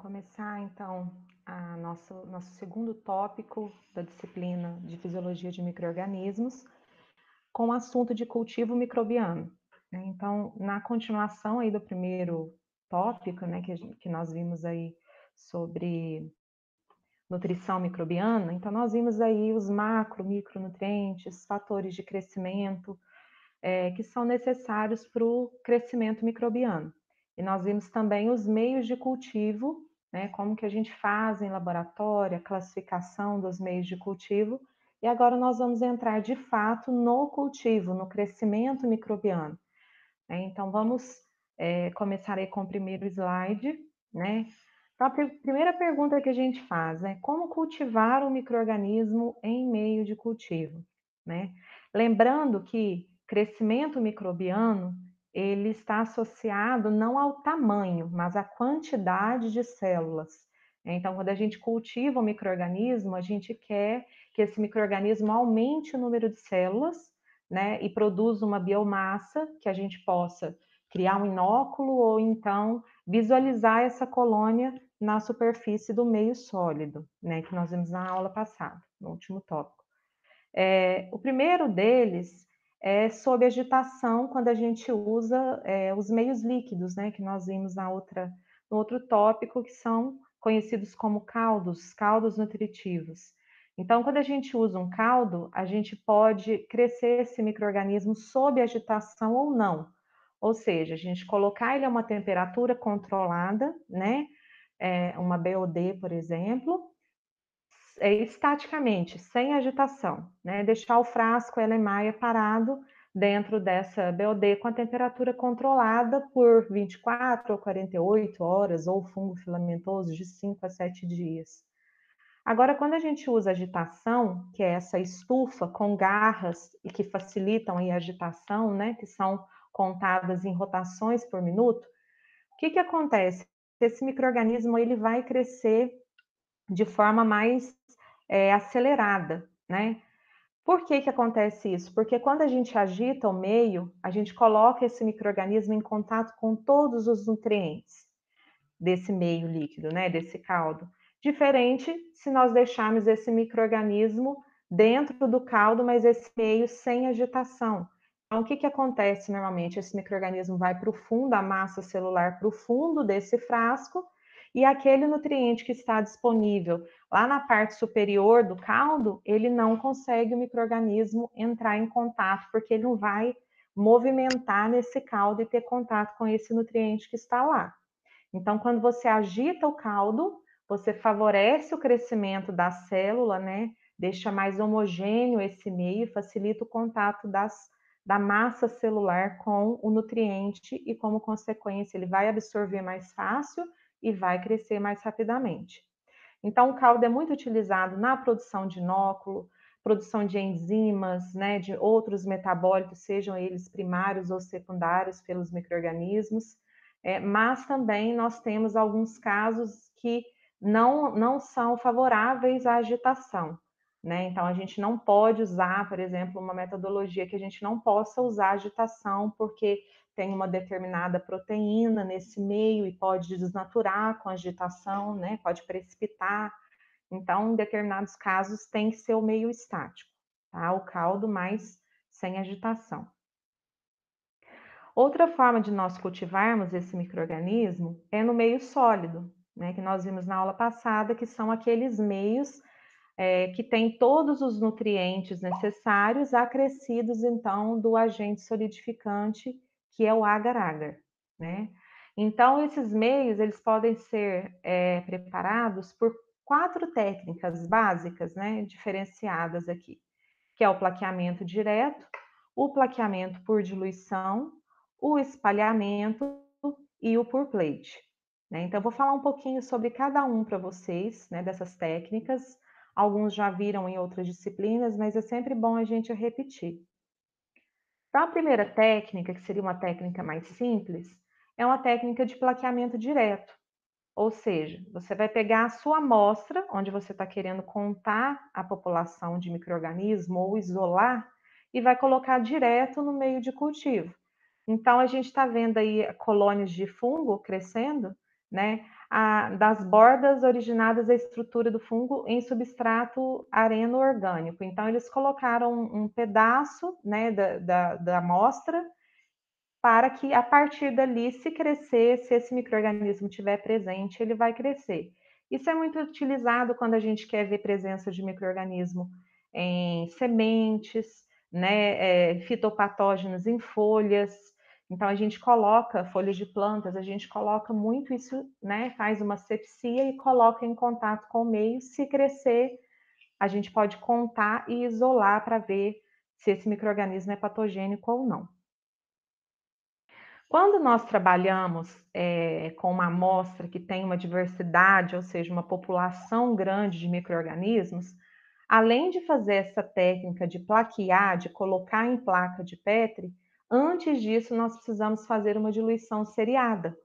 Começar então a nosso, nosso segundo tópico da disciplina de Fisiologia de Microorganismos, com o assunto de cultivo microbiano. Né? Então, na continuação aí do primeiro tópico, né, que, que nós vimos aí sobre nutrição microbiana, então nós vimos aí os macro, micronutrientes, fatores de crescimento, é, que são necessários para o crescimento microbiano. E nós vimos também os meios de cultivo, né, como que a gente faz em laboratório, a classificação dos meios de cultivo. E agora nós vamos entrar de fato no cultivo, no crescimento microbiano. Né? Então vamos é, começar aí com o primeiro slide, né? Então, a primeira pergunta que a gente faz é como cultivar o microorganismo em meio de cultivo, né? Lembrando que crescimento microbiano ele está associado não ao tamanho, mas à quantidade de células. Então, quando a gente cultiva um microorganismo, a gente quer que esse microorganismo aumente o número de células, né, e produza uma biomassa que a gente possa criar um inóculo ou então visualizar essa colônia na superfície do meio sólido, né, que nós vimos na aula passada, no último tópico. É, o primeiro deles é sob agitação quando a gente usa é, os meios líquidos, né, que nós vimos na outra, no outro tópico, que são conhecidos como caldos, caldos nutritivos. Então, quando a gente usa um caldo, a gente pode crescer esse microorganismo sob agitação ou não. Ou seja, a gente colocar ele a uma temperatura controlada, né? É, uma BOD, por exemplo, estaticamente, sem agitação, né? Deixar o frasco Elemaia parado dentro dessa BOD com a temperatura controlada por 24 ou 48 horas, ou fungo filamentoso de 5 a 7 dias. Agora, quando a gente usa agitação, que é essa estufa com garras e que facilitam a agitação, né, que são contadas em rotações por minuto, o que, que acontece? Esse microorganismo ele vai crescer de forma mais é, acelerada, né? Por que, que acontece isso? Porque quando a gente agita o meio, a gente coloca esse microorganismo em contato com todos os nutrientes desse meio líquido, né? Desse caldo. Diferente se nós deixarmos esse microorganismo dentro do caldo, mas esse meio sem agitação. Então, o que, que acontece normalmente? Esse microorganismo vai para o fundo, a massa celular para o fundo desse frasco, e aquele nutriente que está disponível lá na parte superior do caldo, ele não consegue o microorganismo entrar em contato, porque ele não vai movimentar nesse caldo e ter contato com esse nutriente que está lá. Então, quando você agita o caldo, você favorece o crescimento da célula, né? Deixa mais homogêneo esse meio, facilita o contato das, da massa celular com o nutriente e, como consequência, ele vai absorver mais fácil e vai crescer mais rapidamente. Então, o caldo é muito utilizado na produção de inóculo, produção de enzimas, né, de outros metabólitos, sejam eles primários ou secundários pelos micro-organismos, é, mas também nós temos alguns casos que não, não são favoráveis à agitação. Né? Então, a gente não pode usar, por exemplo, uma metodologia que a gente não possa usar agitação, porque tem uma determinada proteína nesse meio e pode desnaturar com agitação, né? Pode precipitar. Então, em determinados casos, tem que ser o meio estático, tá? O caldo, mas sem agitação. Outra forma de nós cultivarmos esse microorganismo é no meio sólido, né? Que nós vimos na aula passada, que são aqueles meios é, que têm todos os nutrientes necessários acrescidos, então, do agente solidificante que é o agar-agar, né? Então, esses meios, eles podem ser é, preparados por quatro técnicas básicas, né, diferenciadas aqui, que é o plaqueamento direto, o plaqueamento por diluição, o espalhamento e o por plate. Né? Então, eu vou falar um pouquinho sobre cada um para vocês, né, dessas técnicas. Alguns já viram em outras disciplinas, mas é sempre bom a gente repetir. Então, a primeira técnica, que seria uma técnica mais simples, é uma técnica de plaqueamento direto. Ou seja, você vai pegar a sua amostra, onde você está querendo contar a população de microorganismo ou isolar, e vai colocar direto no meio de cultivo. Então, a gente está vendo aí colônias de fungo crescendo, né? A, das bordas originadas da estrutura do fungo em substrato areno-orgânico. Então, eles colocaram um, pedaço né, da, da, da amostra para que a partir dali, se crescer, se esse microorganismo estiver presente, ele vai crescer. Isso é muito utilizado quando a gente quer ver presença de microorganismo em sementes, né, é, fitopatógenos em folhas. Então a gente coloca folhas de plantas, a gente coloca muito isso, né, faz uma sepsia e coloca em contato com o meio. Se crescer, a gente pode contar e isolar para ver se esse microorganismo é patogênico ou não. Quando nós trabalhamos é, com uma amostra que tem uma diversidade, ou seja, uma população grande de micro-organismos, além de fazer essa técnica de plaquear, de colocar em placa de Petri, antes disso nós precisamos fazer uma diluição seriada.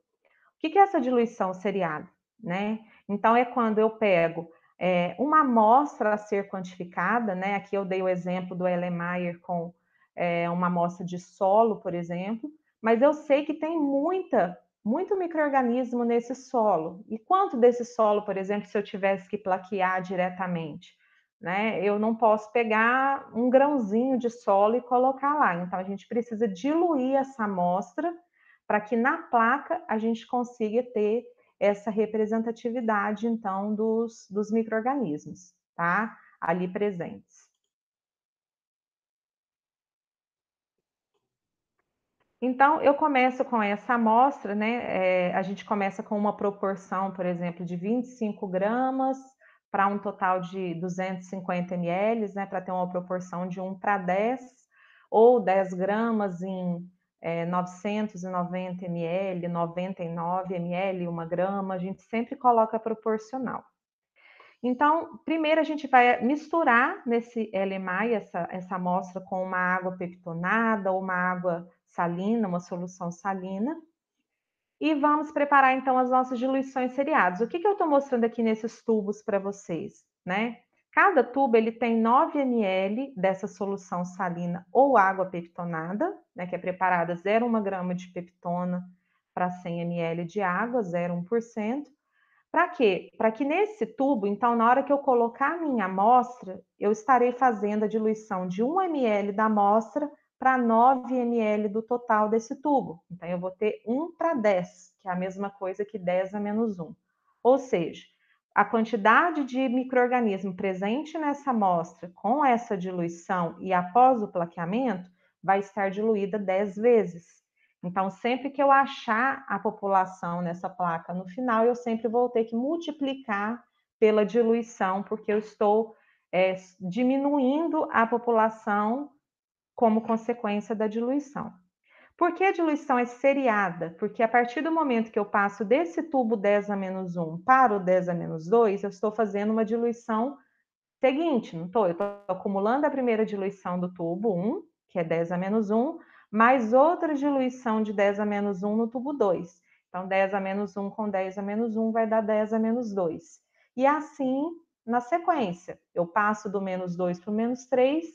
O que é essa diluição seriada? Né? Então, é quando eu pego é, uma amostra a ser quantificada, né? aqui eu dei o exemplo do Ellemeyer com é, uma amostra de solo, por exemplo, mas eu sei que tem muita, muito microorganismo nesse solo. E quanto desse solo, por exemplo, se eu tivesse que plaquear diretamente? Né? Eu não posso pegar um grãozinho de solo e colocar lá. Então, a gente precisa diluir essa amostra para que na placa a gente consiga ter essa representatividade, então, dos, dos micro-organismos, tá? Ali presentes. Então, eu começo com essa amostra, né? É, a gente começa com uma proporção, por exemplo, de 25 gramas para um total de 250 ml, né? Para ter uma proporção de 1 para 10, ou 10 gramas em é, 990 ml, 99 ml, 1 grama, a gente sempre coloca proporcional. Então, primeiro a gente vai misturar nesse LMI, essa, essa amostra, com uma água peptonada ou uma água salina, uma solução salina. E vamos preparar então as nossas diluições seriadas. O que, que eu estou mostrando aqui nesses tubos para vocês, né? Cada tubo ele tem 9 ml dessa solução salina ou água peptonada, né, que é preparada 0,1 grama de peptona para 100 ml de água, 0,1%. Para quê? Para que nesse tubo, então, na hora que eu colocar a minha amostra, eu estarei fazendo a diluição de 1 ml da amostra para 9 ml do total desse tubo. Então, eu vou ter 1 para 10, que é a mesma coisa que 10 a menos 1. Ou seja, a quantidade de microorganismo presente nessa amostra com essa diluição e após o plaqueamento vai estar diluída 10 vezes. Então, sempre que eu achar a população nessa placa no final, eu sempre vou ter que multiplicar pela diluição, porque eu estou é, diminuindo a população como consequência da diluição. Por que a diluição é seriada? Porque a partir do momento que eu passo desse tubo 10 a menos 1 para o 10 a menos 2, eu estou fazendo uma diluição seguinte, não estou? Eu estou acumulando a primeira diluição do tubo 1, que é 10 a menos 1, mais outra diluição de 10 a menos 1 no tubo 2. Então, 10 a menos 1 com 10 a menos 1 vai dar 10 a menos 2. E assim, na sequência, eu passo do menos 2 para o menos 3,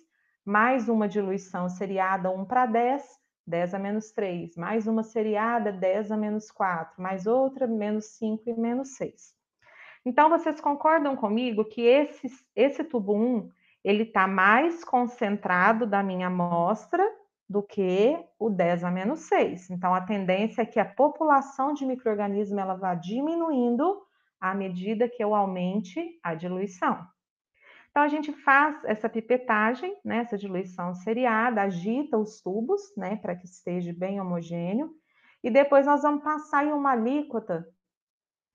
mais uma diluição seriada 1 para 10, 10 a menos 3, mais uma seriada 10 a menos 4, mais outra menos 5 e menos 6. Então, vocês concordam comigo que esse, esse tubo 1, ele está mais concentrado da minha amostra do que o 10 a menos 6. Então, a tendência é que a população de micro-organismo ela vá diminuindo à medida que eu aumente a diluição. Então, a gente faz essa pipetagem, né, essa diluição seriada, agita os tubos, né, para que esteja bem homogêneo, e depois nós vamos passar em uma alíquota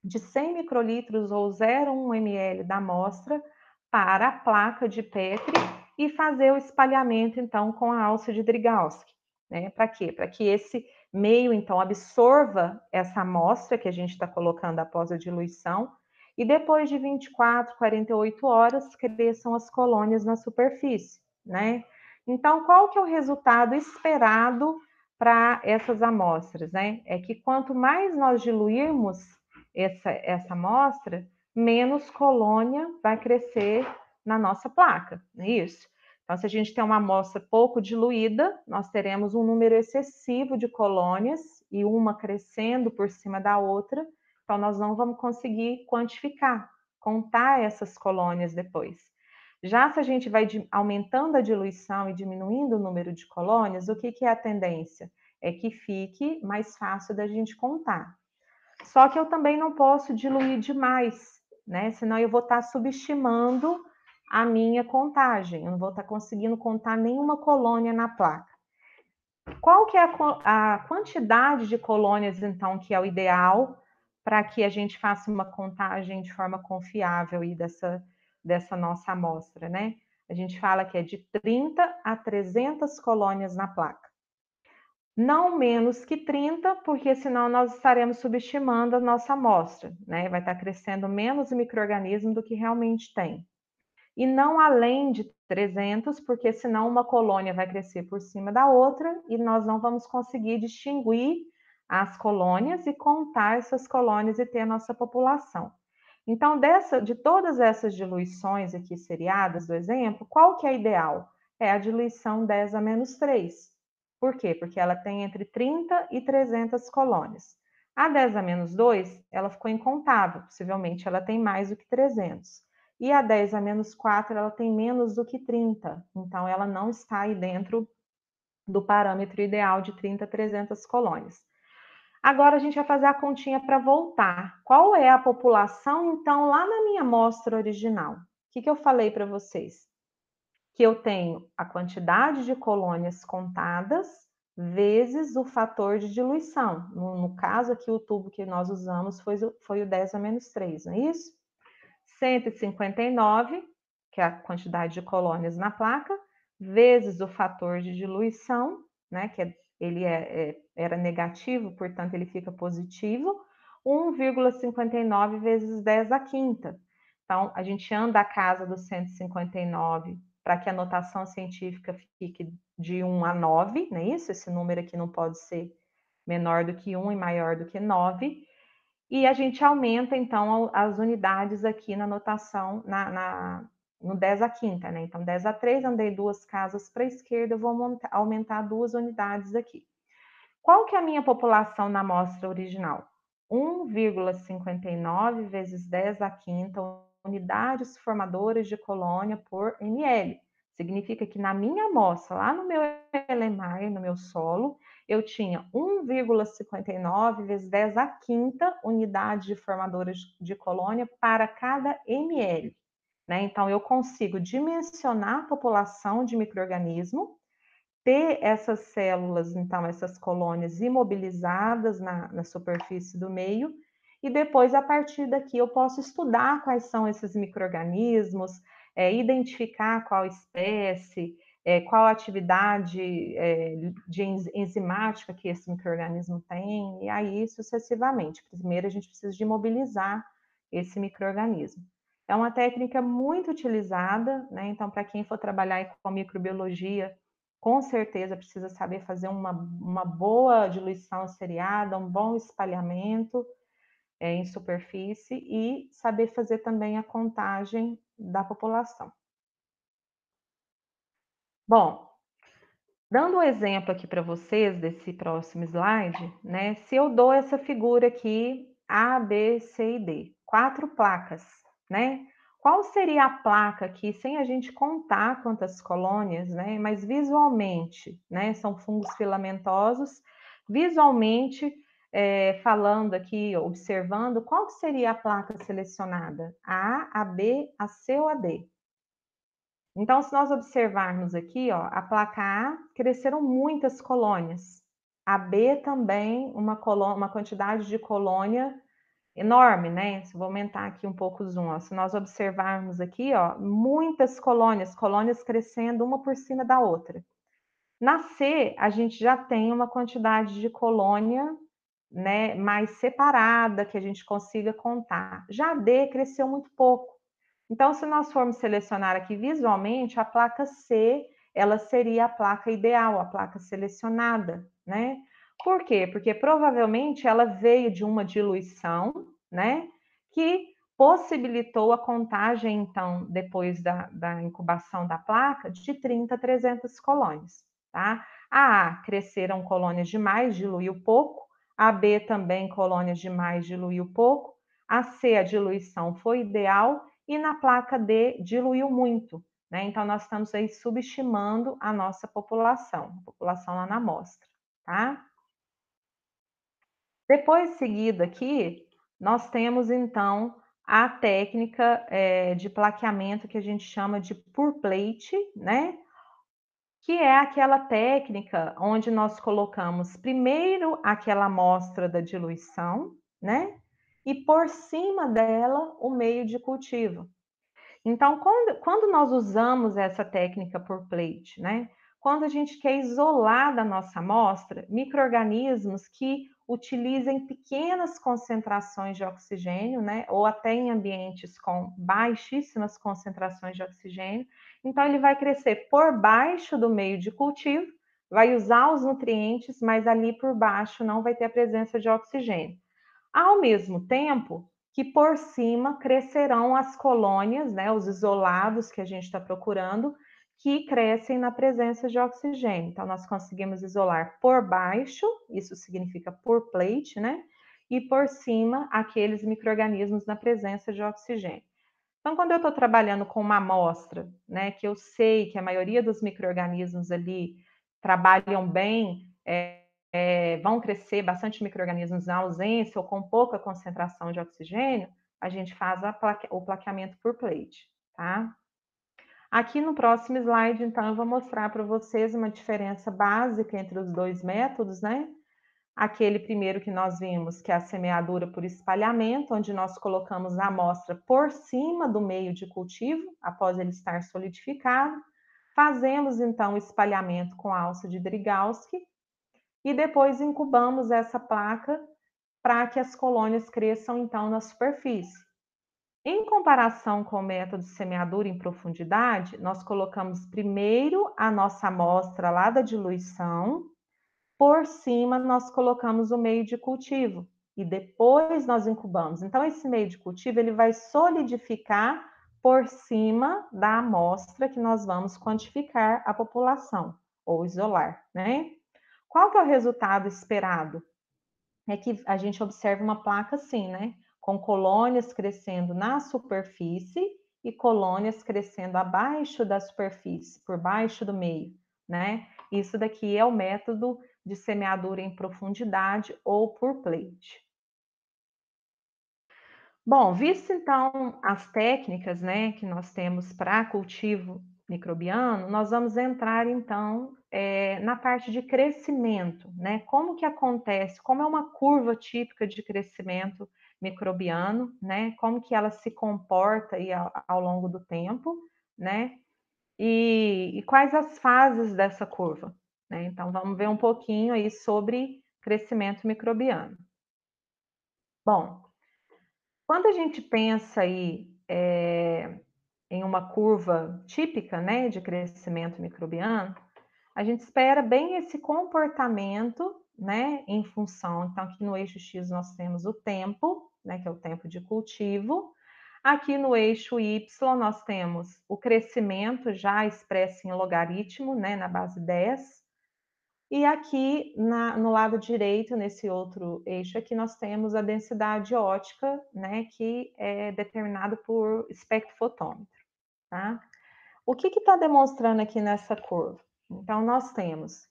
de 100 microlitros ou 0,1 ml da amostra para a placa de Petri e fazer o espalhamento, então, com a alça de Drygalski. Né? Para quê? Para que esse meio, então, absorva essa amostra que a gente está colocando após a diluição e depois de 24, 48 horas cresçam as colônias na superfície, né? Então, qual que é o resultado esperado para essas amostras, né? É que quanto mais nós diluirmos essa, essa amostra, menos colônia vai crescer na nossa placa, não é isso? Então, se a gente tem uma amostra pouco diluída, nós teremos um número excessivo de colônias e uma crescendo por cima da outra, Então, nós não vamos conseguir quantificar, contar essas colônias depois. Já se a gente vai aumentando a diluição e diminuindo o número de colônias, o que, que é a tendência? É que fique mais fácil da gente contar. Só que eu também não posso diluir demais, né? Senão eu vou estar subestimando a minha contagem. Eu não vou estar conseguindo contar nenhuma colônia na placa. Qual que é a, a quantidade de colônias, então, que é o ideal para que a gente faça uma contagem de forma confiável e dessa, dessa nossa amostra, né? A gente fala que é de 30 a 300 colônias na placa. Não menos que 30, porque senão nós estaremos subestimando a nossa amostra, né? Vai estar crescendo menos microorganismo do que realmente tem e não além de 300, porque senão uma colônia vai crescer por cima da outra e nós não vamos conseguir distinguir as colônias e contar essas colônias e ter a nossa população. Então, dessa, de todas essas diluições aqui seriadas do exemplo, qual que é ideal? É a diluição 10 a menos 3. Por quê? Porque ela tem entre 30 e 300 colônias. A 10 a menos 2, ela ficou incontável, possivelmente ela tem mais do que 300. E a 10 a menos 4, ela tem menos do que 30. Então, ela não está aí dentro do parâmetro ideal de 30 a 300 colônias. Agora, a gente vai fazer a continha para voltar. Qual é a população, então, lá na minha amostra original? O que, que eu falei para vocês? Que eu tenho a quantidade de colônias contadas vezes o fator de diluição. No, no caso aqui, o tubo que nós usamos foi, foi o 10 a menos 3, não é isso? 159, que é a quantidade de colônias na placa, vezes o fator de diluição, né, que é, ele é, é, era negativo, portanto ele fica positivo, 1,59 vezes 10 a quinta. Então, a gente anda a casa do 159 para que a notação científica fique de 1 a 9, não é isso? Esse número aqui não pode ser menor do que 1 e maior do que 9. E a gente aumenta, então, as unidades aqui na notação, na, na, no 10 a quinta, né? Então, 10 a 3, andei duas casas para a esquerda, vou aumentar duas unidades aqui. Qual que é a minha população na amostra original? 1,59 vezes 10 a quinta unidades formadoras de colônia por ml. Significa que na minha amostra, lá no meu LMAR, no meu solo, eu tinha 1,59 vezes 10 a quinta unidade de formadores de colônia para cada ml. Né? Então, eu consigo dimensionar a população de microorganismo, ter essas células, então, essas colônias imobilizadas na, na superfície do meio, e depois, a partir daqui, eu posso estudar quais são esses microorganismos, é, identificar qual espécie, é, qual atividade é, de enzimática que esse microorganismo tem, e aí sucessivamente. Primeiro, a gente precisa de mobilizar esse microorganismo. É uma técnica muito utilizada, né? Então, para quem for trabalhar com microbiologia, com certeza precisa saber fazer uma, uma boa diluição seriada, um bom espalhamento é, em superfície e saber fazer também a contagem da população. Bom, dando um exemplo aqui para vocês desse próximo slide, né? Se eu dou essa figura aqui, A, B, C e D, quatro placas, né? Qual seria a placa aqui, sem a gente contar quantas colônias, né? Mas visualmente, né? São fungos filamentosos. Visualmente, é, falando aqui, observando, qual seria a placa selecionada? A, A, B, A, C ou A, D? Então, se nós observarmos aqui, ó, a placa A cresceram muitas colônias. A B também, uma, colônia, uma quantidade de colônia enorme, né? Se vou aumentar aqui um pouco o zoom, ó. se nós observarmos aqui, ó, muitas colônias, colônias crescendo uma por cima da outra. Na C, a gente já tem uma quantidade de colônia né, mais separada, que a gente consiga contar. Já D cresceu muito pouco. Então, se nós formos selecionar aqui visualmente, a placa C, ela seria a placa ideal, a placa selecionada, né? Por quê? Porque provavelmente ela veio de uma diluição, né? Que possibilitou a contagem, então, depois da, da incubação da placa, de 30 a 300 colônias, tá? A A cresceram colônias demais, diluiu pouco. A B também colônias demais diluiu pouco. A C, a diluição foi ideal. E na placa D, diluiu muito. Né? Então, nós estamos aí subestimando a nossa população, a população lá na amostra, tá? Depois, seguido aqui, nós temos então a técnica é, de plaqueamento que a gente chama de pour plate, né? Que é aquela técnica onde nós colocamos primeiro aquela amostra da diluição, né? E por cima dela o meio de cultivo. Então, quando, quando nós usamos essa técnica por plate, né? Quando a gente quer isolar da nossa amostra micro-organismos que utilizem pequenas concentrações de oxigênio, né? Ou até em ambientes com baixíssimas concentrações de oxigênio. Então, ele vai crescer por baixo do meio de cultivo, vai usar os nutrientes, mas ali por baixo não vai ter a presença de oxigênio. Ao mesmo tempo, que por cima crescerão as colônias, né, os isolados que a gente está procurando, que crescem na presença de oxigênio. Então, nós conseguimos isolar por baixo, isso significa por plate, né? E por cima, aqueles micro-organismos na presença de oxigênio. Então, quando eu estou trabalhando com uma amostra, né, que eu sei que a maioria dos micro-organismos ali trabalham bem, é, é, vão crescer bastante micro-organismos na ausência ou com pouca concentração de oxigênio, a gente faz o plaqueamento por plate, tá? Aqui no próximo slide, então, eu vou mostrar para vocês uma diferença básica entre os dois métodos, né? Aquele primeiro que nós vimos, que é a semeadura por espalhamento, onde nós colocamos a amostra por cima do meio de cultivo, após ele estar solidificado. Fazemos, então, o espalhamento com a alça de Drigowski, e depois incubamos essa placa para que as colônias cresçam então na superfície. Em comparação com o método de semeadura em profundidade, nós colocamos primeiro a nossa amostra lá da diluição, por cima nós colocamos o meio de cultivo e depois nós incubamos. Então esse meio de cultivo ele vai solidificar por cima da amostra que nós vamos quantificar a população ou isolar, né? Qual que é o resultado esperado? É que a gente observa uma placa assim, né? Com colônias crescendo na superfície e colônias crescendo abaixo da superfície, por baixo do meio, né? Isso daqui é o método de semeadura em profundidade ou por plate. Bom, visto então as técnicas, né, que nós temos para cultivo microbiano, nós vamos entrar então é, na parte de crescimento, né? Como que acontece, como é uma curva típica de crescimento microbiano, né? Como que ela se comporta aí ao, ao longo do tempo, né? E, e, quais as fases dessa curva, né? Então vamos ver um pouquinho aí sobre crescimento microbiano. Bom, quando a gente pensa aí é, em uma curva típica, né, de crescimento microbiano, a gente espera bem esse comportamento, né, em função. Então, aqui no eixo X nós temos o tempo, né, que é o tempo de cultivo. Aqui no eixo Y nós temos o crescimento já expresso em logaritmo, né, na base 10. E aqui na, no lado direito, nesse outro eixo aqui, nós temos a densidade ótica, né, que é determinado por espectrofotômetro, tá? O que está demonstrando aqui nessa curva? Então, nós temos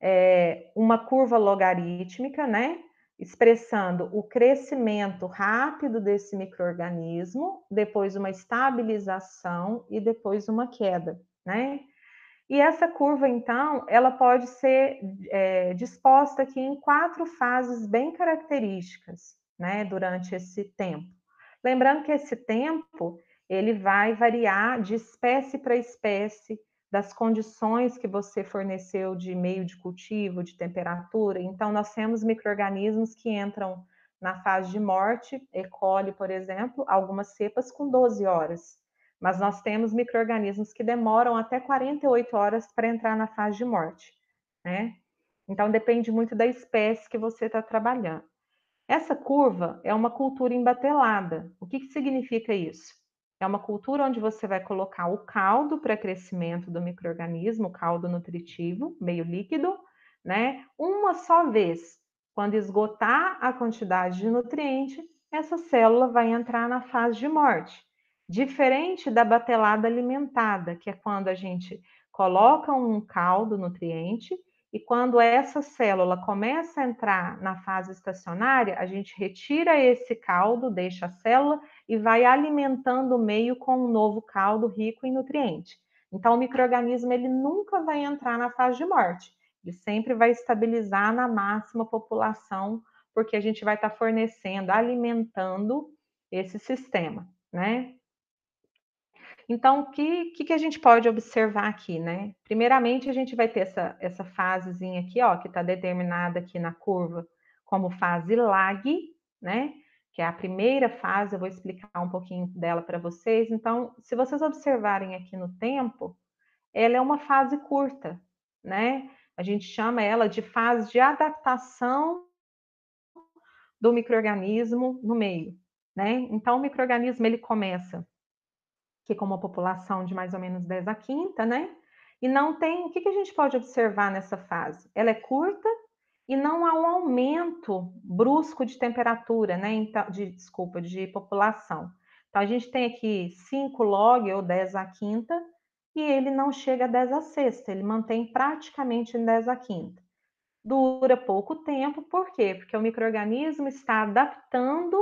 é, uma curva logarítmica, né? Expressando o crescimento rápido desse microorganismo, depois uma estabilização e depois uma queda, né? E essa curva, então, ela pode ser é, disposta aqui em quatro fases bem características, né, durante esse tempo. Lembrando que esse tempo, ele vai variar de espécie para espécie, das condições que você forneceu de meio de cultivo, de temperatura. Então, nós temos micro-organismos que entram na fase de morte, E. coli, por exemplo, algumas cepas com 12 horas. Mas nós temos micro-organismos que demoram até 48 horas para entrar na fase de morte, né? Então, depende muito da espécie que você está trabalhando. Essa curva é uma cultura embatelada. O que, que significa isso? É uma cultura onde você vai colocar o caldo para crescimento do microorganismo, caldo nutritivo, meio líquido, né? Uma só vez. Quando esgotar a quantidade de nutriente, essa célula vai entrar na fase de morte. Diferente da batelada alimentada, que é quando a gente coloca um caldo nutriente e quando essa célula começa a entrar na fase estacionária, a gente retira esse caldo, deixa a célula e vai alimentando o meio com um novo caldo rico em nutrientes. Então, o microorganismo ele nunca vai entrar na fase de morte. Ele sempre vai estabilizar na máxima população, porque a gente vai estar fornecendo, alimentando esse sistema, né? Então, o que, que, que, a gente pode observar aqui, né? Primeiramente, a gente vai ter essa, essa fasezinha aqui, ó, que está determinada aqui na curva como fase lag, né? Que é a primeira fase, eu vou explicar um pouquinho dela para vocês. Então, se vocês observarem aqui no tempo, ela é uma fase curta, né? A gente chama ela de fase de adaptação do microorganismo no meio, né? Então, o microorganismo ele começa que com uma população de mais ou menos 10 a quinta, né? E não tem. O que, que a gente pode observar nessa fase? Ela é curta e não há um aumento brusco de temperatura, né? Então, de, desculpa, de população. Então, a gente tem aqui 5 log ou 10 a quinta, e ele não chega a 10 a sexta, ele mantém praticamente em 10 a quinta. Dura pouco tempo, por quê? Porque o microorganismo está adaptando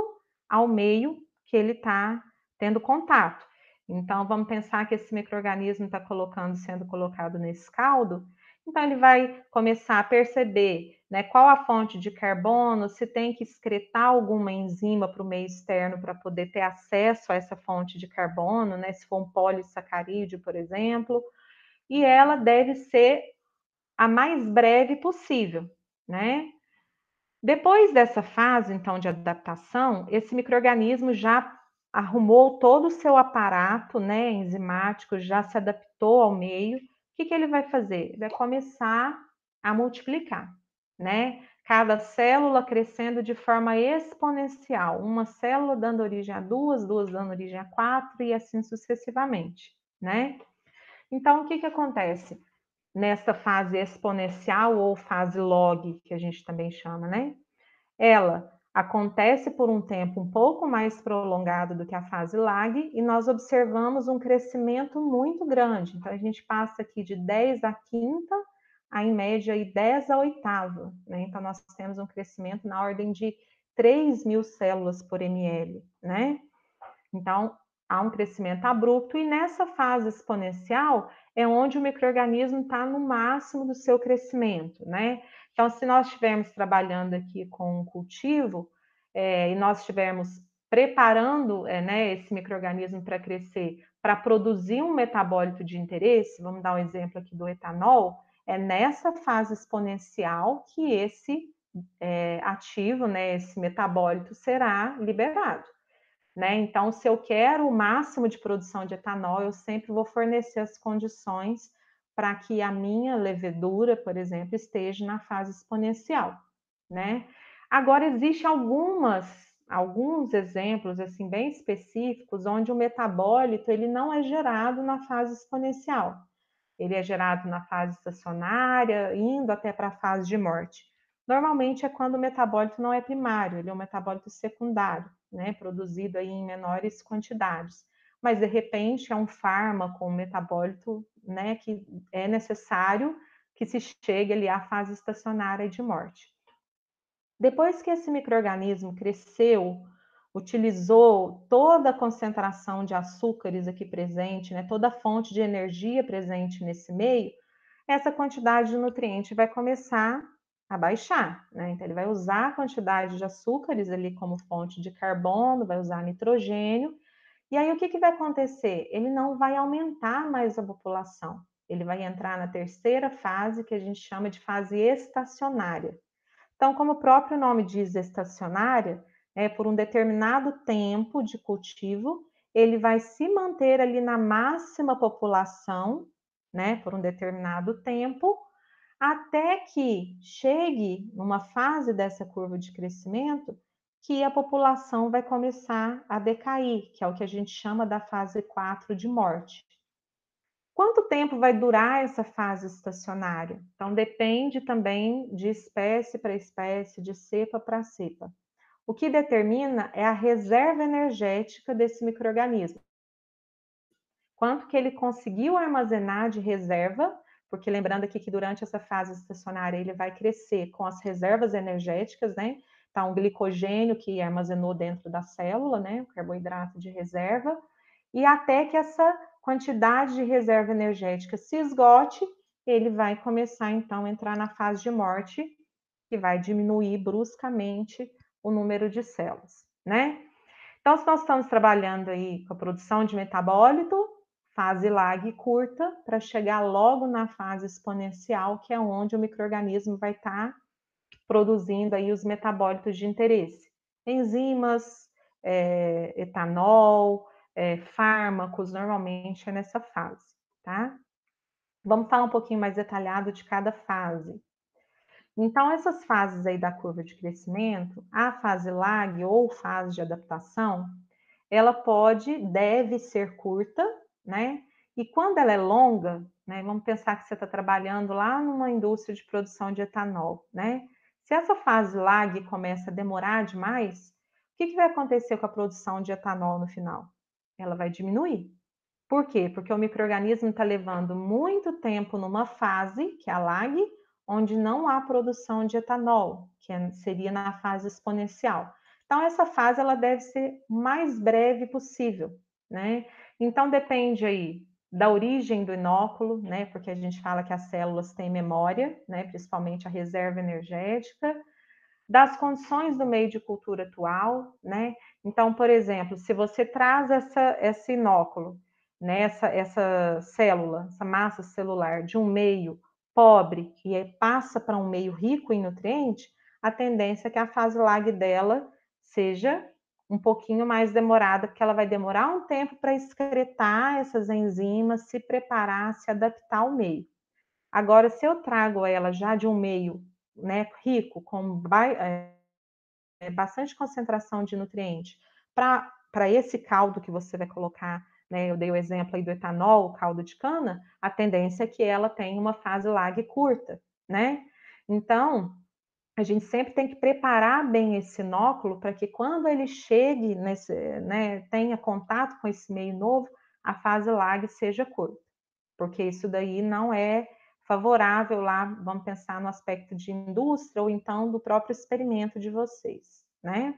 ao meio que ele está tendo contato. Então, vamos pensar que esse microorganismo está colocando, sendo colocado nesse caldo. Então, ele vai começar a perceber né, qual a fonte de carbono, se tem que excretar alguma enzima para o meio externo para poder ter acesso a essa fonte de carbono, né, se for um polissacarídeo, por exemplo. E ela deve ser a mais breve possível, né? Depois dessa fase, então, de adaptação, esse microorganismo já arrumou todo o seu aparato né, enzimático, já se adaptou ao meio, o que, que ele vai fazer? Ele vai começar a multiplicar, né? Cada célula crescendo de forma exponencial, uma célula dando origem a duas, duas dando origem a quatro e assim sucessivamente, né? Então, o que, que acontece nessa fase exponencial ou fase log, que a gente também chama, né? Ela acontece por um tempo um pouco mais prolongado do que a fase lag e nós observamos um crescimento muito grande. Então, a gente passa aqui de 10 a quinta a, em média, e 10 a oitava. Né? Então, nós temos um crescimento na ordem de 3 mil células por ml, né? Então, há um crescimento abrupto e nessa fase exponencial é onde o microorganismo está no máximo do seu crescimento, né? Então, se nós estivermos trabalhando aqui com um cultivo é, e nós estivermos preparando é, né, esse microorganismo para crescer, para produzir um metabólito de interesse, vamos dar um exemplo aqui do etanol, é nessa fase exponencial que esse é, ativo, né, esse metabólito será liberado. Né? Então, se eu quero o máximo de produção de etanol, eu sempre vou fornecer as condições para que a minha levedura, por exemplo, esteja na fase exponencial, né? Agora existe algumas alguns exemplos assim bem específicos onde o metabólito ele não é gerado na fase exponencial. Ele é gerado na fase estacionária, indo até para a fase de morte. Normalmente é quando o metabólito não é primário, ele é um metabólito secundário, né, produzido aí em menores quantidades mas de repente é um fármaco, um metabólito, né, que é necessário que se chegue ali à fase estacionária de morte. Depois que esse microorganismo cresceu, utilizou toda a concentração de açúcares aqui presente, né, toda a fonte de energia presente nesse meio, essa quantidade de nutriente vai começar a baixar, né? Então ele vai usar a quantidade de açúcares ali como fonte de carbono, vai usar nitrogênio e aí o que, que vai acontecer? Ele não vai aumentar mais a população. Ele vai entrar na terceira fase, que a gente chama de fase estacionária. Então, como o próprio nome diz, estacionária, é por um determinado tempo de cultivo, ele vai se manter ali na máxima população, né, por um determinado tempo, até que chegue numa fase dessa curva de crescimento que a população vai começar a decair, que é o que a gente chama da fase 4 de morte. Quanto tempo vai durar essa fase estacionária? Então, depende também de espécie para espécie, de cepa para cepa. O que determina é a reserva energética desse microorganismo. Quanto que ele conseguiu armazenar de reserva, porque lembrando aqui que durante essa fase estacionária ele vai crescer com as reservas energéticas, né? Tá um glicogênio que armazenou dentro da célula, né? O carboidrato de reserva, e até que essa quantidade de reserva energética se esgote, ele vai começar então a entrar na fase de morte, que vai diminuir bruscamente o número de células, né? Então, se nós estamos trabalhando aí com a produção de metabólito, fase lag curta, para chegar logo na fase exponencial, que é onde o microorganismo vai estar tá produzindo aí os metabólitos de interesse. Enzimas, é, etanol, é, fármacos, normalmente é nessa fase, tá? Vamos falar um pouquinho mais detalhado de cada fase. Então, essas fases aí da curva de crescimento, a fase lag ou fase de adaptação, ela pode, deve ser curta, né? E quando ela é longa, né? Vamos pensar que você está trabalhando lá numa indústria de produção de etanol, né? Se essa fase lag começa a demorar demais, o que, que vai acontecer com a produção de etanol no final? Ela vai diminuir. Por quê? Porque o microorganismo está levando muito tempo numa fase, que é a lag, onde não há produção de etanol, que é, seria na fase exponencial. Então, essa fase ela deve ser mais breve possível, né? Então, depende aí da origem do inóculo, né? Porque a gente fala que as células têm memória, né? Principalmente a reserva energética, das condições do meio de cultura atual, né? Então, por exemplo, se você traz essa, esse inóculo, né? essa, essa célula, essa massa celular de um meio pobre e passa para um meio rico em nutrientes, a tendência é que a fase lag dela seja um pouquinho mais demorada, porque ela vai demorar um tempo para excretar essas enzimas, se preparar, se adaptar ao meio. Agora, se eu trago ela já de um meio né, rico, com é, bastante concentração de nutrientes, para esse caldo que você vai colocar né, eu dei o exemplo aí do etanol, o caldo de cana, a tendência é que ela tenha uma fase lag curta, né? Então, a gente sempre tem que preparar bem esse inóculo para que quando ele chegue, nesse, né, tenha contato com esse meio novo, a fase lag seja curta, porque isso daí não é favorável lá, vamos pensar no aspecto de indústria ou então do próprio experimento de vocês, né?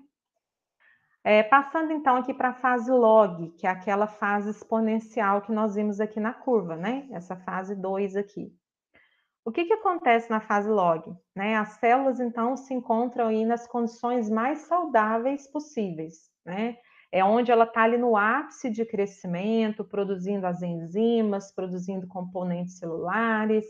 É, passando então aqui para a fase log, que é aquela fase exponencial que nós vimos aqui na curva, né? Essa fase 2 aqui. O que, que acontece na fase log? Né? As células então se encontram aí nas condições mais saudáveis possíveis, né? É onde ela está ali no ápice de crescimento, produzindo as enzimas, produzindo componentes celulares,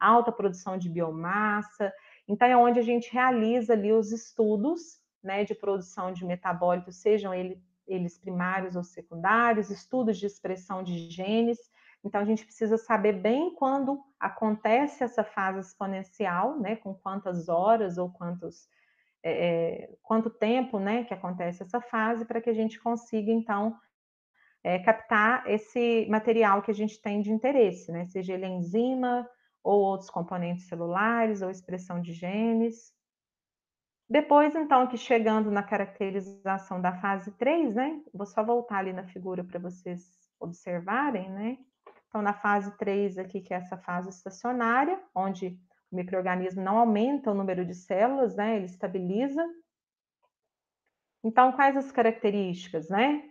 alta produção de biomassa. Então é onde a gente realiza ali os estudos né, de produção de metabólitos, sejam ele, eles primários ou secundários, estudos de expressão de genes. Então, a gente precisa saber bem quando acontece essa fase exponencial, né, com quantas horas ou quantos, é, é quanto tempo né, que acontece essa fase, para que a gente consiga, então, é, captar esse material que a gente tem de interesse, né, seja ele enzima ou outros componentes celulares ou expressão de genes. Depois, então, que chegando na caracterização da fase 3, né? Vou só voltar ali na figura para vocês observarem, né? Então, na fase 3 aqui, que é essa fase estacionária, onde o microorganismo não aumenta o número de células, né? Ele estabiliza. Então, quais as características, né?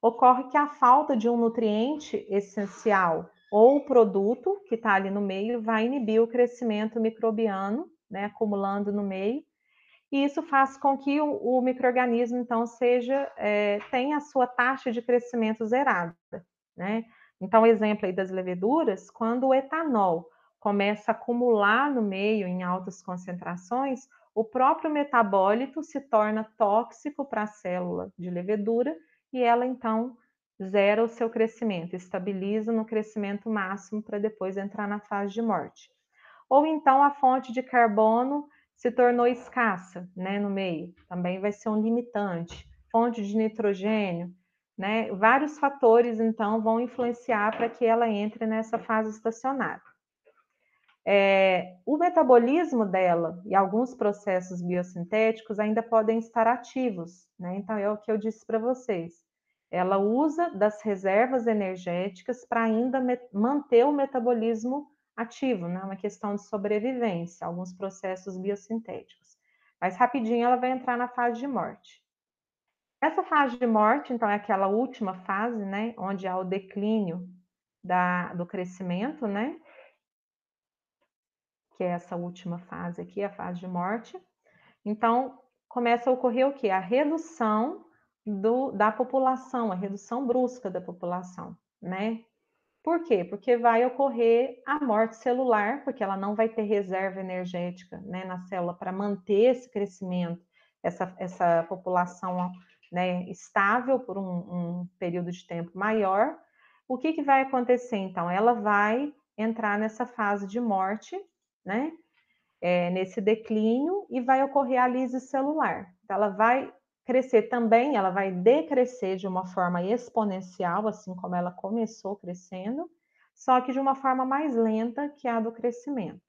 Ocorre que a falta de um nutriente essencial ou produto que está ali no meio vai inibir o crescimento microbiano, né? Acumulando no meio e isso faz com que o, o microorganismo então seja é, tenha a sua taxa de crescimento zerada, né? Então, exemplo aí das leveduras, quando o etanol começa a acumular no meio em altas concentrações, o próprio metabólito se torna tóxico para a célula de levedura e ela então zera o seu crescimento, estabiliza no crescimento máximo para depois entrar na fase de morte. Ou então a fonte de carbono se tornou escassa né, no meio, também vai ser um limitante. Fonte de nitrogênio, né? Vários fatores, então, vão influenciar para que ela entre nessa fase estacionária. É, o metabolismo dela e alguns processos biosintéticos ainda podem estar ativos, né? Então, é o que eu disse para vocês. Ela usa das reservas energéticas para ainda manter o metabolismo ativo, né? Uma questão de sobrevivência, alguns processos biosintéticos. Mas rapidinho ela vai entrar na fase de morte. Essa fase de morte, então, é aquela última fase, né? Onde há o declínio da, do crescimento, né? Que é essa última fase aqui, a fase de morte. Então, começa a ocorrer o quê? A redução do, da população, a redução brusca da população, né? Por quê? Porque vai ocorrer a morte celular, porque ela não vai ter reserva energética né, na célula para manter esse crescimento, essa, essa população né, estável por um, um, período de tempo maior. O que, que vai acontecer então? Ela vai entrar nessa fase de morte, né? É, nesse declínio e vai ocorrer a lise celular. Então, ela vai crescer também, ela vai decrescer de uma forma exponencial, assim como ela começou crescendo, só que de uma forma mais lenta que a do crescimento.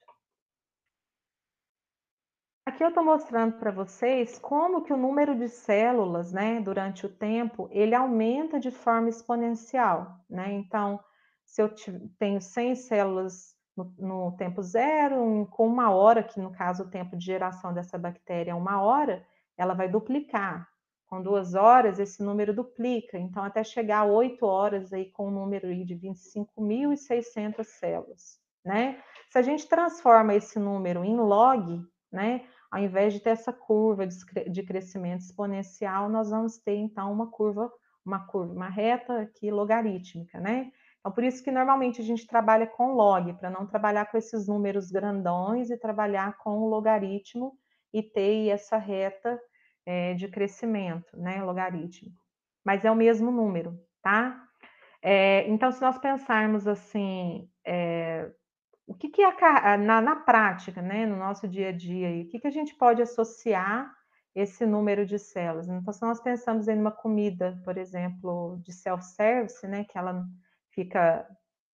Aqui eu estou mostrando para vocês como que o número de células, né, durante o tempo, ele aumenta de forma exponencial, né? Então, se eu tenho 100 células no, no tempo zero, com uma hora, que no caso o tempo de geração dessa bactéria é uma hora, ela vai duplicar. Com duas horas, esse número duplica. Então, até chegar a oito horas aí com um número aí de 25.600 células, né? Se a gente transforma esse número em log, né? Ao invés de ter essa curva de crescimento exponencial, nós vamos ter então uma curva, uma curva, uma reta aqui logarítmica, né? Então, por isso que normalmente a gente trabalha com log, para não trabalhar com esses números grandões e trabalhar com o logaritmo e ter essa reta é, de crescimento, né, logarítmico. Mas é o mesmo número, tá? É, então, se nós pensarmos assim, é, o que, que é na, na, prática, né, no nosso dia a dia, o que, que a gente pode associar esse número de células? Então, se nós pensamos em uma comida, por exemplo, de self-service, né, que ela fica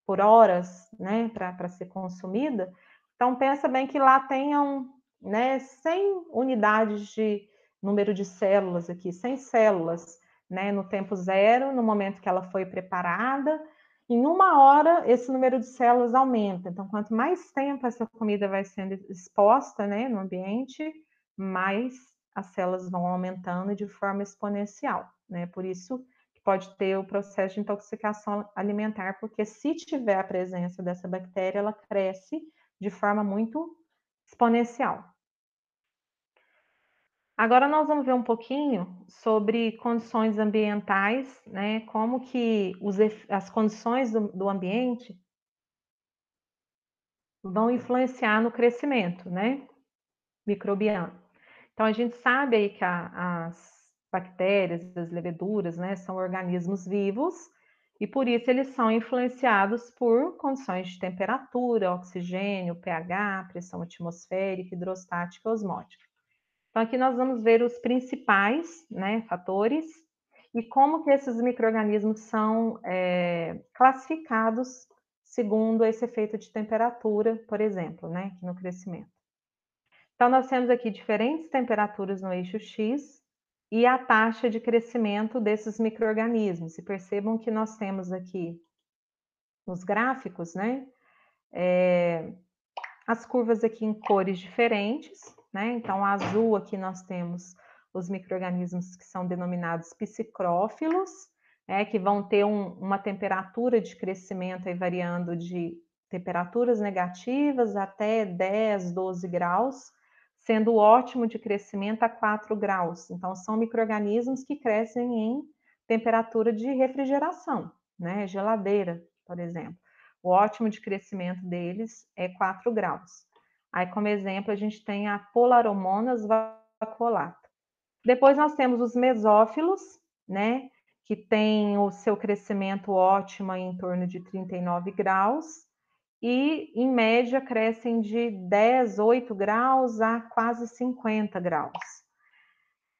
por horas, né, para ser consumida, então pensa bem que lá tenham, né, 100 unidades de número de células aqui, 100 células, né, no tempo zero, no momento que ela foi preparada. Em uma hora, esse número de células aumenta. Então, quanto mais tempo essa comida vai sendo exposta né, no ambiente, mais as células vão aumentando de forma exponencial. Né? Por isso que pode ter o processo de intoxicação alimentar, porque se tiver a presença dessa bactéria, ela cresce de forma muito exponencial. Agora nós vamos ver um pouquinho sobre condições ambientais, né? Como que os, as condições do, do ambiente vão influenciar no crescimento, né? Microbiano. Então a gente sabe aí que a, as bactérias, as leveduras, né, são organismos vivos e por isso eles são influenciados por condições de temperatura, oxigênio, pH, pressão atmosférica, hidrostática osmótica. Então, aqui nós vamos ver os principais né, fatores e como que esses micro-organismos são é, classificados segundo esse efeito de temperatura, por exemplo, né, no crescimento. Então, nós temos aqui diferentes temperaturas no eixo X e a taxa de crescimento desses micro-organismos. E percebam que nós temos aqui nos gráficos, né, é, as curvas aqui em cores diferentes, né? Então, azul aqui nós temos os micro-organismos que são denominados psicrófilos, né? que vão ter um, uma temperatura de crescimento aí variando de temperaturas negativas até 10, 12 graus, sendo ótimo de crescimento a 4 graus. Então, são micro-organismos que crescem em temperatura de refrigeração, né? Geladeira, por exemplo. O ótimo de crescimento deles é 4 graus. Aí, como exemplo, a gente tem a Polaromonas vacuolata. Depois nós temos os mesófilos, né, que tem o seu crescimento ótimo em torno de 39 graus, e em média crescem de 10, 8 graus a quase 50 graus.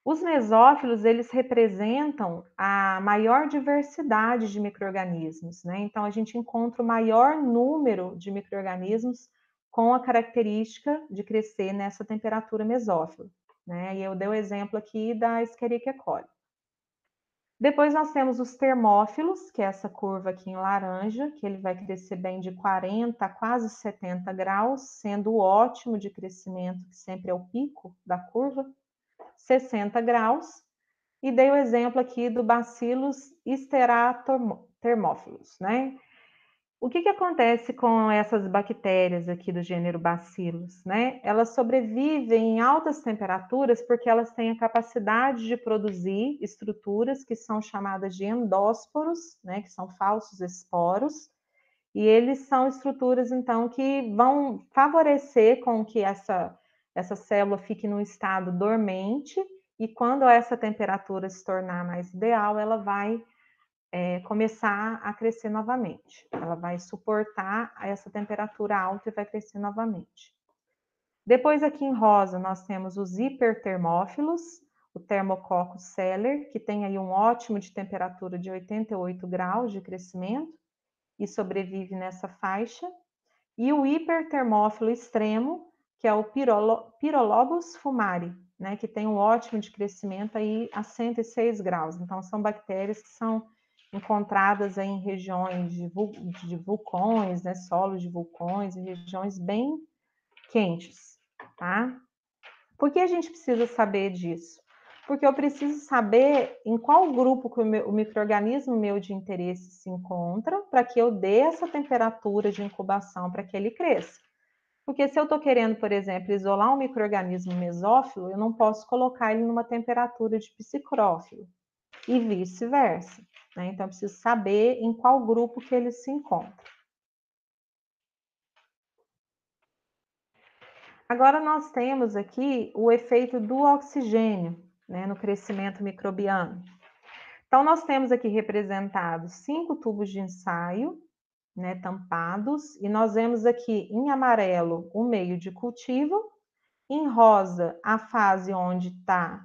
Os mesófilos, eles representam a maior diversidade de micro-organismos, né? Então, a gente encontra o maior número de micro-organismos com a característica de crescer nessa temperatura mesófila, né? E eu dei o exemplo aqui da Escherichia coli. Depois nós temos os termófilos, que é essa curva aqui em laranja, que ele vai crescer bem de 40 a quase 70 graus, sendo ótimo de crescimento, que sempre é o pico da curva, 60 graus. E dei o exemplo aqui do Bacillus steratermófilos, né? O que, que acontece com essas bactérias aqui do gênero Bacillus? Né? Elas sobrevivem em altas temperaturas porque elas têm a capacidade de produzir estruturas que são chamadas de endósporos, né? que são falsos esporos, e eles são estruturas, então, que vão favorecer com que essa, essa célula fique num estado dormente, e quando essa temperatura se tornar mais ideal, ela vai é, começar a crescer novamente. Ela vai suportar essa temperatura alta e vai crescer novamente. Depois, aqui em rosa, nós temos os hipertermófilos, o Thermococcus celer, que tem aí um ótimo de temperatura de 88 graus de crescimento e sobrevive nessa faixa. E o hipertermófilo extremo, que é o Pyrolobus fumari, né, que tem um ótimo de crescimento aí a 106 graus. Então, são bactérias que são encontradas em regiões de, de vulcões, né, solos de vulcões, em regiões bem quentes, tá? Por que a gente precisa saber disso? Porque eu preciso saber em qual grupo que o, o microorganismo meu de interesse se encontra para que eu dê essa temperatura de incubação para que ele cresça. Porque se eu estou querendo, por exemplo, isolar um microorganismo mesófilo, eu não posso colocar ele numa temperatura de psicrófilo e vice-versa. Né? Então, eu preciso saber em qual grupo que ele se encontra. Agora, nós temos aqui o efeito do oxigênio né, no crescimento microbiano. Então, nós temos aqui representados cinco tubos de ensaio, né, tampados, e nós vemos aqui em amarelo o meio de cultivo, em rosa a fase onde está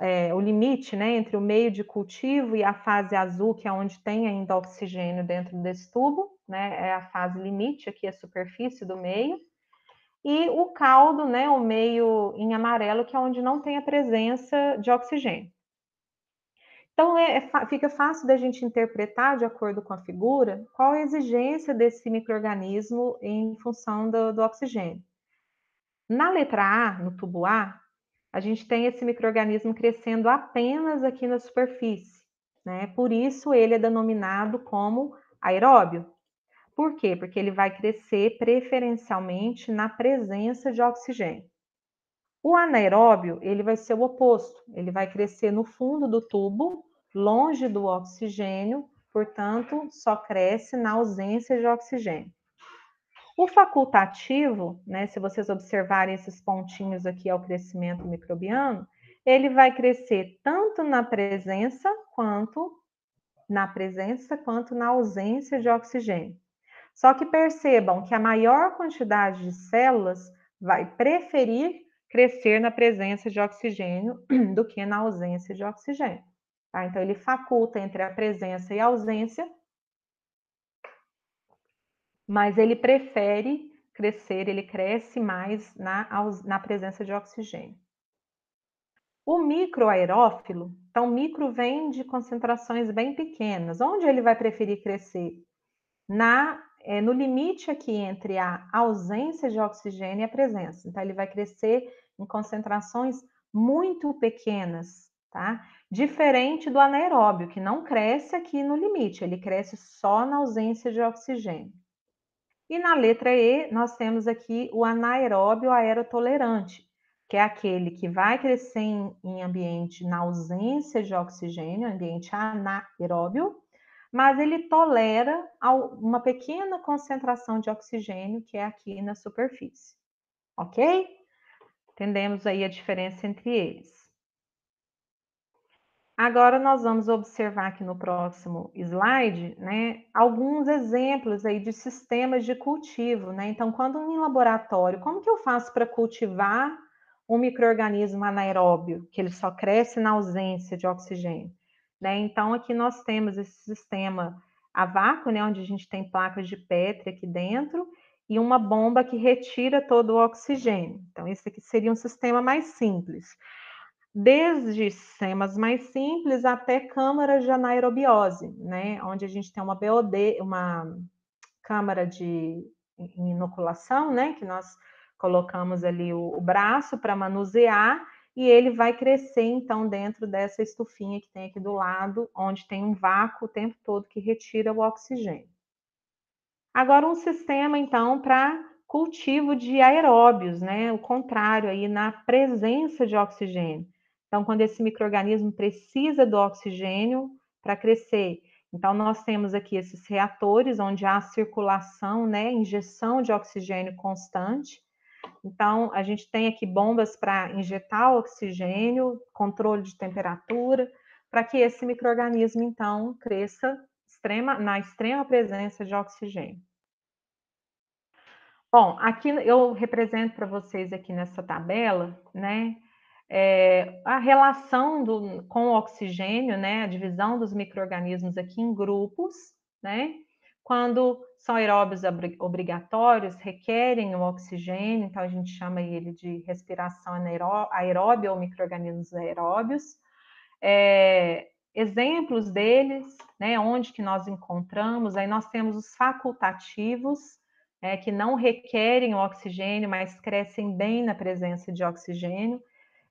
é, o limite né, entre o meio de cultivo e a fase azul, que é onde tem ainda oxigênio dentro desse tubo, né, é a fase limite, aqui a superfície do meio, e o caldo, né, o meio em amarelo, que é onde não tem a presença de oxigênio. Então, é, é, fica fácil da gente interpretar, de acordo com a figura, qual a exigência desse microorganismo em função do, do oxigênio. Na letra A, no tubo A, a gente tem esse microorganismo crescendo apenas aqui na superfície, né? Por isso ele é denominado como aeróbio. Por quê? Porque ele vai crescer preferencialmente na presença de oxigênio. O anaeróbio, ele vai ser o oposto, ele vai crescer no fundo do tubo, longe do oxigênio, portanto, só cresce na ausência de oxigênio. O facultativo, né, se vocês observarem esses pontinhos aqui ao crescimento microbiano, ele vai crescer tanto na presença quanto na presença quanto na ausência de oxigênio. Só que percebam que a maior quantidade de células vai preferir crescer na presença de oxigênio do que na ausência de oxigênio. Tá? Então, ele faculta entre a presença e a ausência mas ele prefere crescer, ele cresce mais na, na presença de oxigênio. O microaerófilo, então micro vem de concentrações bem pequenas. Onde ele vai preferir crescer? Na, é, no limite aqui entre a ausência de oxigênio e a presença. Então ele vai crescer em concentrações muito pequenas, tá? Diferente do anaeróbio, que não cresce aqui no limite, ele cresce só na ausência de oxigênio. E na letra E, nós temos aqui o anaeróbio aerotolerante, que é aquele que vai crescer em, ambiente na ausência de oxigênio, ambiente anaeróbio, mas ele tolera uma pequena concentração de oxigênio, que é aqui na superfície. Ok? Entendemos aí a diferença entre eles. Agora nós vamos observar aqui no próximo slide, né, alguns exemplos aí de sistemas de cultivo, né? Então, quando em laboratório, como que eu faço para cultivar um microorganismo anaeróbio, que ele só cresce na ausência de oxigênio. Né? Então, aqui nós temos esse sistema a vácuo, né, onde a gente tem placas de Petri aqui dentro, e uma bomba que retira todo o oxigênio. Então, esse aqui seria um sistema mais simples. Desde sistemas mais simples até câmaras de anaerobiose, né, onde a gente tem uma BOD, uma câmara de inoculação, né, que nós colocamos ali o, o braço para manusear e ele vai crescer então dentro dessa estufinha que tem aqui do lado, onde tem um vácuo o tempo todo que retira o oxigênio. Agora um sistema então para cultivo de aeróbios, né? O contrário aí na presença de oxigênio. Então quando esse microorganismo precisa do oxigênio para crescer, então nós temos aqui esses reatores onde há circulação, né, injeção de oxigênio constante então, a gente tem aqui bombas para injetar oxigênio, controle de temperatura, para que esse microorganismo, então, cresça extrema, na extrema presença de oxigênio. Bom, aqui eu represento para vocês aqui nessa tabela, né, é, a relação do, com o oxigênio, né, a divisão dos micro-organismos aqui em grupos, né, quando são aeróbios obrigatórios, requerem o oxigênio, então a gente chama ele de respiração aeróbia ou micro-organismos aeróbios. É, exemplos deles, né, onde que nós encontramos, aí nós temos os facultativos, é, que não requerem o oxigênio, mas crescem bem na presença de oxigênio.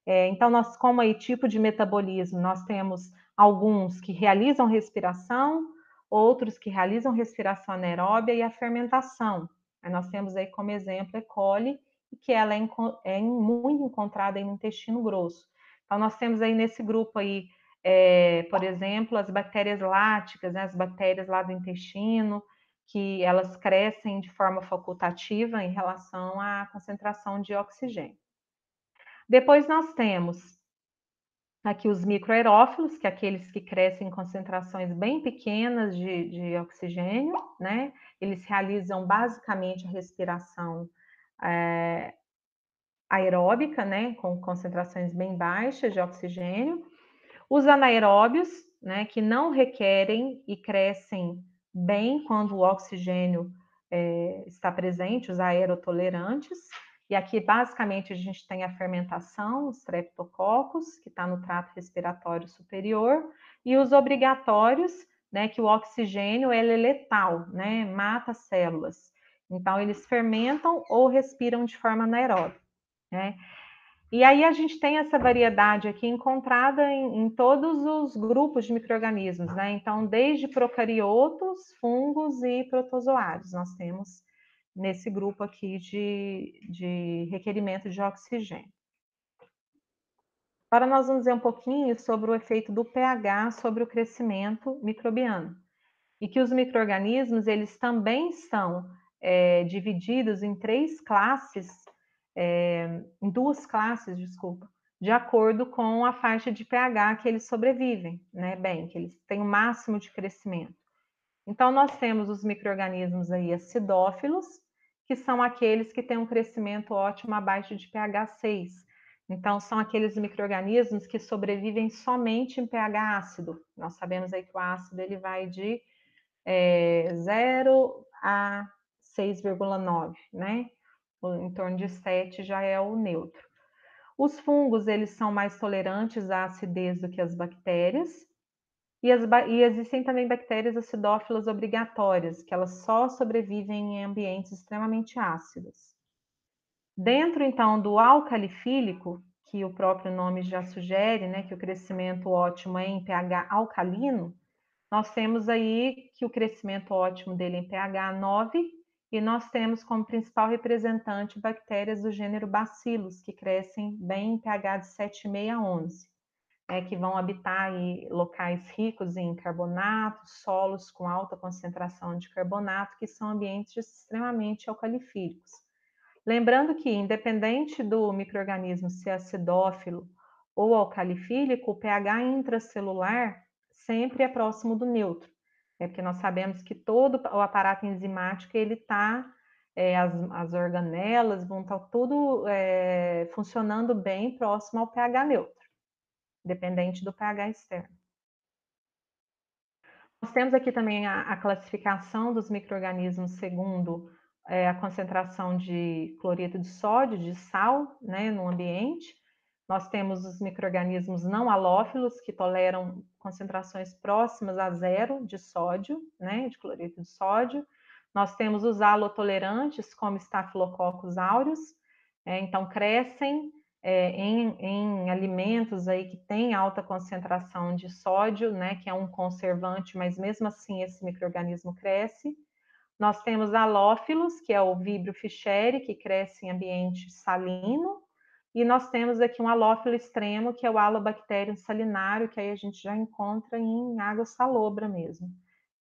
É, então, nós, como aí tipo de metabolismo, nós temos alguns que realizam respiração, outros que realizam respiração anaeróbia e a fermentação. Aí nós temos aí como exemplo E. coli, que ela é, é muito encontrada no intestino grosso. Então nós temos aí nesse grupo aí, é, por exemplo, as bactérias láticas, né, as bactérias lá do intestino, que elas crescem de forma facultativa em relação à concentração de oxigênio. Depois nós temos aqui os microaerófilos, que é aqueles que crescem em concentrações bem pequenas de, de oxigênio, né? Eles realizam basicamente a respiração é, aeróbica, né? Com concentrações bem baixas de oxigênio. Os anaeróbios, né? Que não requerem e crescem bem quando o oxigênio é, está presente, os aerotolerantes. E aqui, basicamente, a gente tem a fermentação, os streptococcus, que está no trato respiratório superior, e os obrigatórios, né, que o oxigênio ele é letal, né, mata células. Então, eles fermentam ou respiram de forma anaeróbica, né? E aí a gente tem essa variedade aqui encontrada em, em todos os grupos de micro-organismos, né? Então, desde procariotos, fungos e protozoários, nós temos nesse grupo aqui de, de requerimento de oxigênio. Agora nós vamos ver um pouquinho sobre o efeito do pH sobre o crescimento microbiano. E que os micro-organismos, eles também estão é, divididos em três classes, é, em duas classes, desculpa, de acordo com a faixa de pH que eles sobrevivem, né? Bem, que eles têm o máximo de crescimento. Então, nós temos os micro-organismos aí acidófilos, que são aqueles que têm um crescimento ótimo abaixo de pH 6. Então, são aqueles micro-organismos que sobrevivem somente em pH ácido. Nós sabemos aí que o ácido ele vai de é, 0 a 6,9, né? Em torno de 7 já é o neutro. Os fungos, eles são mais tolerantes à acidez do que as bactérias. E, as, e, existem também bactérias acidófilas obrigatórias, que elas só sobrevivem em ambientes extremamente ácidos. Dentro, então, do alcalifílico, que o próprio nome já sugere, né, que o crescimento ótimo é em pH alcalino, nós temos aí que o crescimento ótimo dele é em pH 9, e nós temos como principal representante bactérias do gênero Bacillus, que crescem bem em pH de 7,5 a 11 é, que vão habitar em locais ricos em carbonato, solos com alta concentração de carbonato, que são ambientes extremamente alcalifílicos. Lembrando que, independente do microorganismo ser acidófilo ou alcalifílico, o pH intracelular sempre é próximo do neutro. É porque nós sabemos que todo o aparato enzimático ele está é, as, as, organelas vão estar tá tudo é, funcionando bem próximo ao pH neutro, dependente do pH externo. Nós temos aqui também a, a classificação dos micro-organismos segundo é, a concentração de cloreto de sódio, de sal, né, no ambiente. Nós temos os micro-organismos não halófilos, que toleram concentrações próximas a zero de sódio, né, de cloreto de sódio. Nós temos os halotolerantes, como Staphylococcus aureus, é, então crescem é, em, em, alimentos aí que têm alta concentração de sódio, né, que é um conservante, mas mesmo assim esse microorganismo cresce. Nós temos halófilos, que é o Vibrio fischeri, que cresce em ambiente salino, e nós temos aqui um halófilo extremo, que é o Halobacterium salinário, que aí a gente já encontra em água salobra mesmo.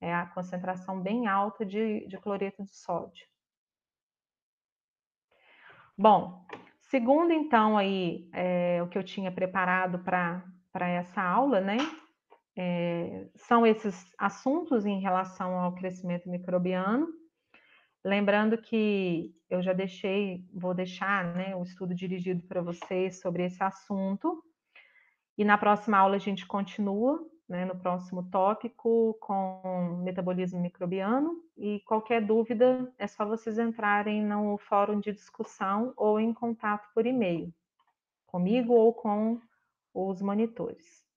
É a concentração bem alta de, de cloreto de sódio. Bom, Segundo, então, aí, é, o que eu tinha preparado para essa aula, né? É, são esses assuntos em relação ao crescimento microbiano. Lembrando que eu já deixei, vou deixar né, o estudo dirigido para vocês sobre esse assunto. E na próxima aula a gente continua né, no próximo tópico com metabolismo microbiano. E qualquer dúvida é só vocês entrarem no fórum de discussão ou em contato por e-mail, comigo ou com os monitores.